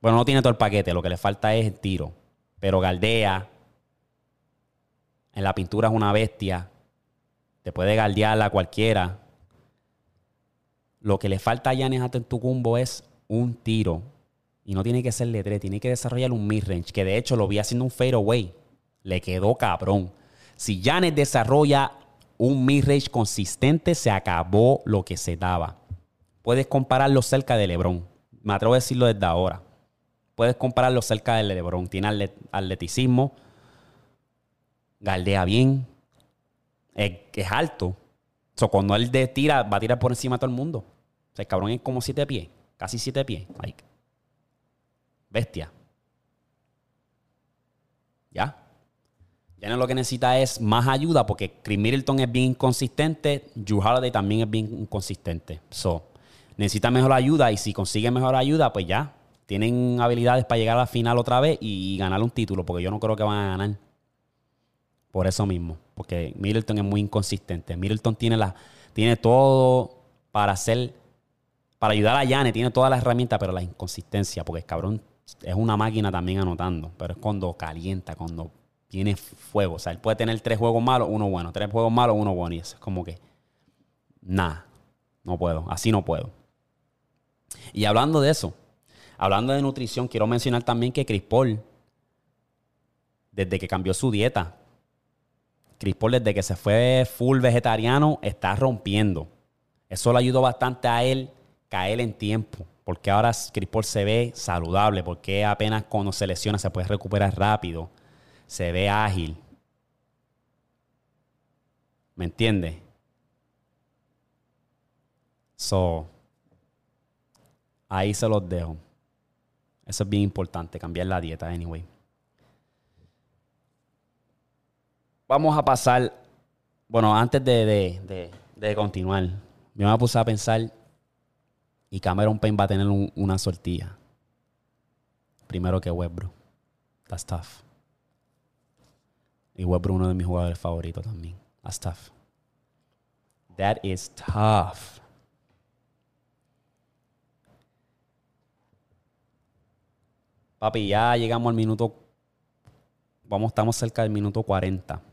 Bueno, no tiene todo el paquete, lo que le falta es el tiro. Pero galdea, en la pintura es una bestia. Te puede galdear a cualquiera. Lo que le falta a Yanes Antetokounmpo es un tiro. Y no tiene que ser de tiene que desarrollar un mid-range. Que de hecho lo vi haciendo un fadeaway. Le quedó cabrón. Si Yanes desarrolla un mid-range consistente, se acabó lo que se daba. Puedes compararlo cerca de LeBron. Me atrevo a decirlo desde ahora. Puedes compararlo cerca de LeBron. Tiene atleticismo, galdea bien, es, alto. So, cuando él de tira, va a tirar por encima de todo el mundo. O sea, el cabrón es como siete pies, casi siete pies. Like. Bestia. ¿Ya? Ya no lo que necesita es más ayuda porque Chris Middleton es bien inconsistente, Drew Holiday también es bien inconsistente. So, necesita mejor ayuda y si consigue mejor ayuda, pues ya. Tienen habilidades para llegar a la final otra vez y ganar un título porque yo no creo que van a ganar. Por eso mismo, porque Middleton es muy inconsistente. Middleton tiene, la, tiene todo para hacer, para ayudar a Yane, tiene todas las herramientas, pero la inconsistencia, porque el cabrón es una máquina también anotando, pero es cuando calienta, cuando tiene fuego. O sea, él puede tener tres juegos malos, uno bueno, tres juegos malos, uno bueno, y eso es como que, nada, no puedo, así no puedo. Y hablando de eso, hablando de nutrición, quiero mencionar también que Chris Paul, desde que cambió su dieta, Chris Paul desde que se fue full vegetariano está rompiendo. Eso le ayudó bastante a él caer en tiempo. Porque ahora Chris Paul se ve saludable. Porque apenas cuando se lesiona se puede recuperar rápido. Se ve ágil. ¿Me entiendes? So, ahí se los dejo. Eso es bien importante, cambiar la dieta, anyway. Vamos a pasar, bueno, antes de, de, continuar, yo me puse a pensar y Cameron Payne va a tener una sortilla. Primero que Westbrook. That's tough. Y Westbrook uno de mis jugadores favoritos también. That's tough. That is tough. Papi, ya llegamos al minuto. Vamos, estamos cerca del minuto 40.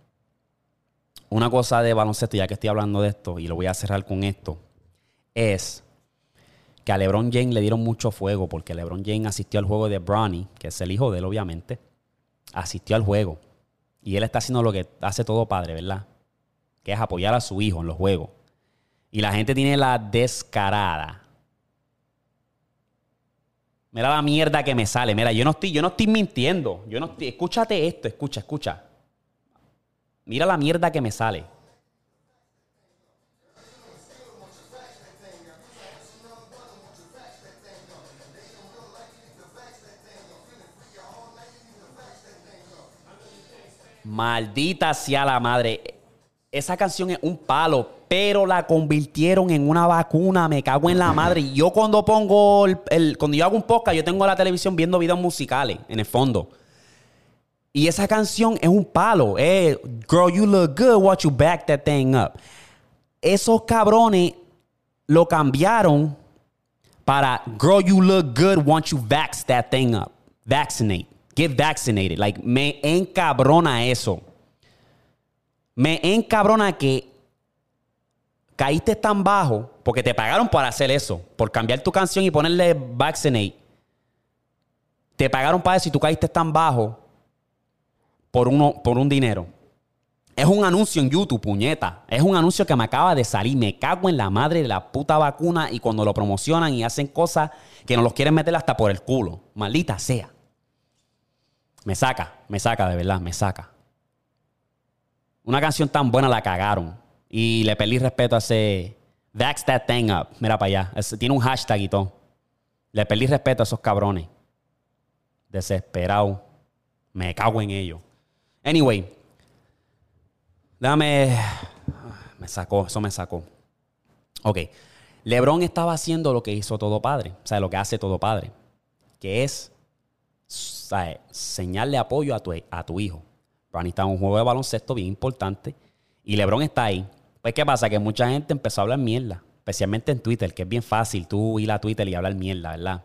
Una cosa de baloncesto, ya que estoy hablando de esto, y lo voy a cerrar con esto, es que a LeBron James le dieron mucho fuego, porque LeBron James asistió al juego de Bronny, que es el hijo de él, obviamente. Asistió al juego. Y él está haciendo lo que hace todo padre, ¿verdad? Que es apoyar a su hijo en los juegos. Y la gente tiene la descarada. Mira la mierda que me sale. Mira, yo no estoy, yo no estoy mintiendo. Yo no estoy, escúchate esto, escucha, escucha. Mira la mierda que me sale. Maldita sea la madre. Esa canción es un palo, pero la convirtieron en una vacuna. Me cago en la madre. Y yo cuando pongo el, cuando yo hago un podcast, yo tengo la televisión viendo videos musicales en el fondo. Y esa canción es un palo. Eh, girl, you look good. Watch you back that thing up. Esos cabrones lo cambiaron para Girl, you look good. Want you vax that thing up. Vaccinate. Get vaccinated. Like, me encabrona eso. Me encabrona que caíste tan bajo porque te pagaron para hacer eso, por cambiar tu canción y ponerle vaccinate. Te pagaron para eso y tú caíste tan bajo por, uno, por un dinero. Es un anuncio en YouTube, puñeta. Es un anuncio que me acaba de salir. Me cago en la madre de la puta vacuna y cuando lo promocionan y hacen cosas que nos los quieren meter hasta por el culo. Maldita sea. Me saca, me saca de verdad, me saca. Una canción tan buena la cagaron. Y le perdí respeto a ese. Vax that thing up. Mira para allá. tiene un hashtag y todo. Le perdí respeto a esos cabrones. Desesperado. Me cago en ellos. Anyway. Déjame. Me sacó, eso me sacó. Ok. LeBron estaba haciendo lo que hizo todo padre. O sea, lo que hace todo padre. Que es señal de apoyo a tu, a tu hijo. Bronny está en un juego de baloncesto bien importante y LeBron está ahí. Pues, ¿qué pasa? Que mucha gente empezó a hablar mierda, especialmente en Twitter, que es bien fácil tú ir a Twitter y hablar mierda, ¿verdad?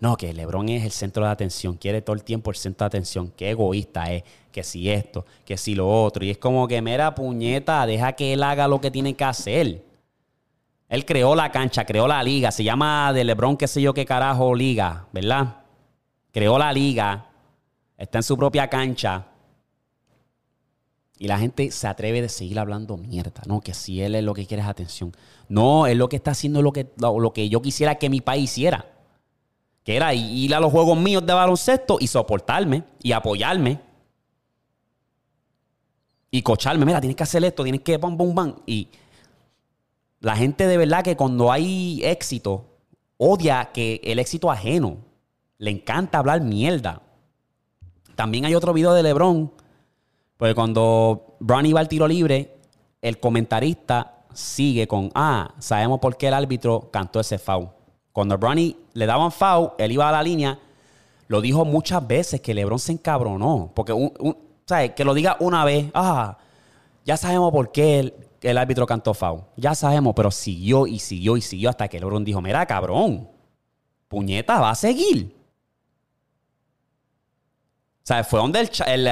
No, que LeBron es el centro de atención, quiere todo el tiempo el centro de atención, qué egoísta es, que si esto, que si lo otro. Y es como que, mira, puñeta, deja que él haga lo que tiene que hacer. Él creó la cancha, creó la liga, se llama de LeBron, qué sé yo qué carajo liga, ¿verdad? Creó la liga, está en su propia cancha y la gente se atreve de seguir hablando mierda, ¿no? Que si él es lo que quiere es atención. No, él lo que está haciendo es lo que, lo, que yo quisiera que mi país hiciera. Que era ir a los juegos míos de baloncesto y soportarme y apoyarme. Y cocharme. Mira, tienes que hacer esto, tienes que bam, bam, bam. Y la gente de verdad que cuando hay éxito, odia que el éxito ajeno. Le encanta hablar mierda. También hay otro video de LeBron porque cuando Bronny va al tiro libre, el comentarista sigue con, ah, sabemos por qué el árbitro cantó ese foul. Cuando Bronny le daban foul, él iba a la línea, lo dijo muchas veces que LeBron se encabronó. Porque, ¿sabes? Que lo diga una vez, ah, ya sabemos por qué el, el árbitro cantó foul. Ya sabemos, pero siguió y siguió y siguió hasta que LeBron dijo, mira, cabrón, puñeta, va a seguir. O sea, fue donde el,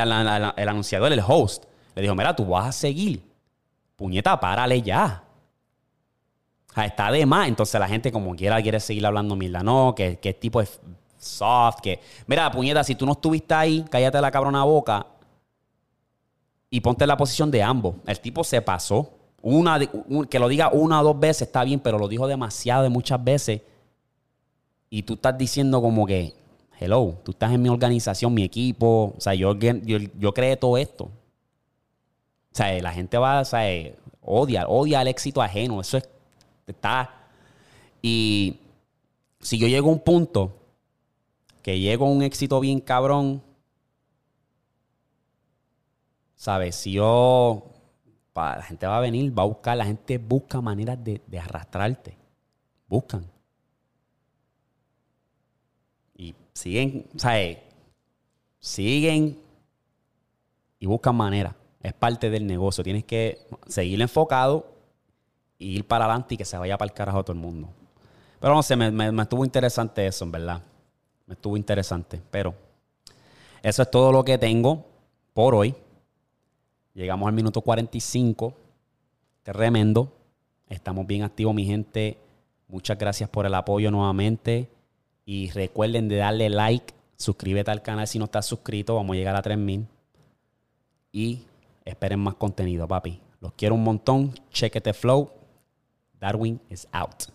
anunciador, el host, le dijo, mira, tú vas a seguir. Puñeta, párale ya. Está de más. Entonces la gente como quiera quiere seguir hablando mierda. No, que, que tipo es soft, que... Mira, puñeta, si tú no estuviste ahí, cállate la cabrona boca y ponte en la posición de ambos. El tipo se pasó. Una, que lo diga una o dos veces está bien, pero lo dijo demasiado de muchas veces. Y tú estás diciendo como que, hello, tú estás en mi organización, mi equipo. O sea, yo, yo, yo creé todo esto. O sea, la gente va, o sea, odia, odia el éxito ajeno. Eso es, está. Y si yo llego a un punto que llego a un éxito bien cabrón, ¿sabes? Si yo, pa- la gente va a venir, va a buscar, la gente busca maneras de, de arrastrarte. Buscan. Y siguen, ¿sabes? Siguen y buscan maneras. Es parte del negocio. Tienes que seguir enfocado y ir para adelante y que se vaya para el carajo todo el mundo. Pero no sé, me estuvo interesante eso, en verdad. Me estuvo interesante. Pero eso es todo lo que tengo por hoy. Llegamos al minuto 45. Tremendo. Estamos bien activos, mi gente. Muchas gracias por el apoyo nuevamente. Y recuerden de darle like, suscríbete al canal si no estás suscrito. Vamos a llegar a 3000. Y esperen más contenido, papi. Los quiero un montón. Chequete flow. Darwin is out.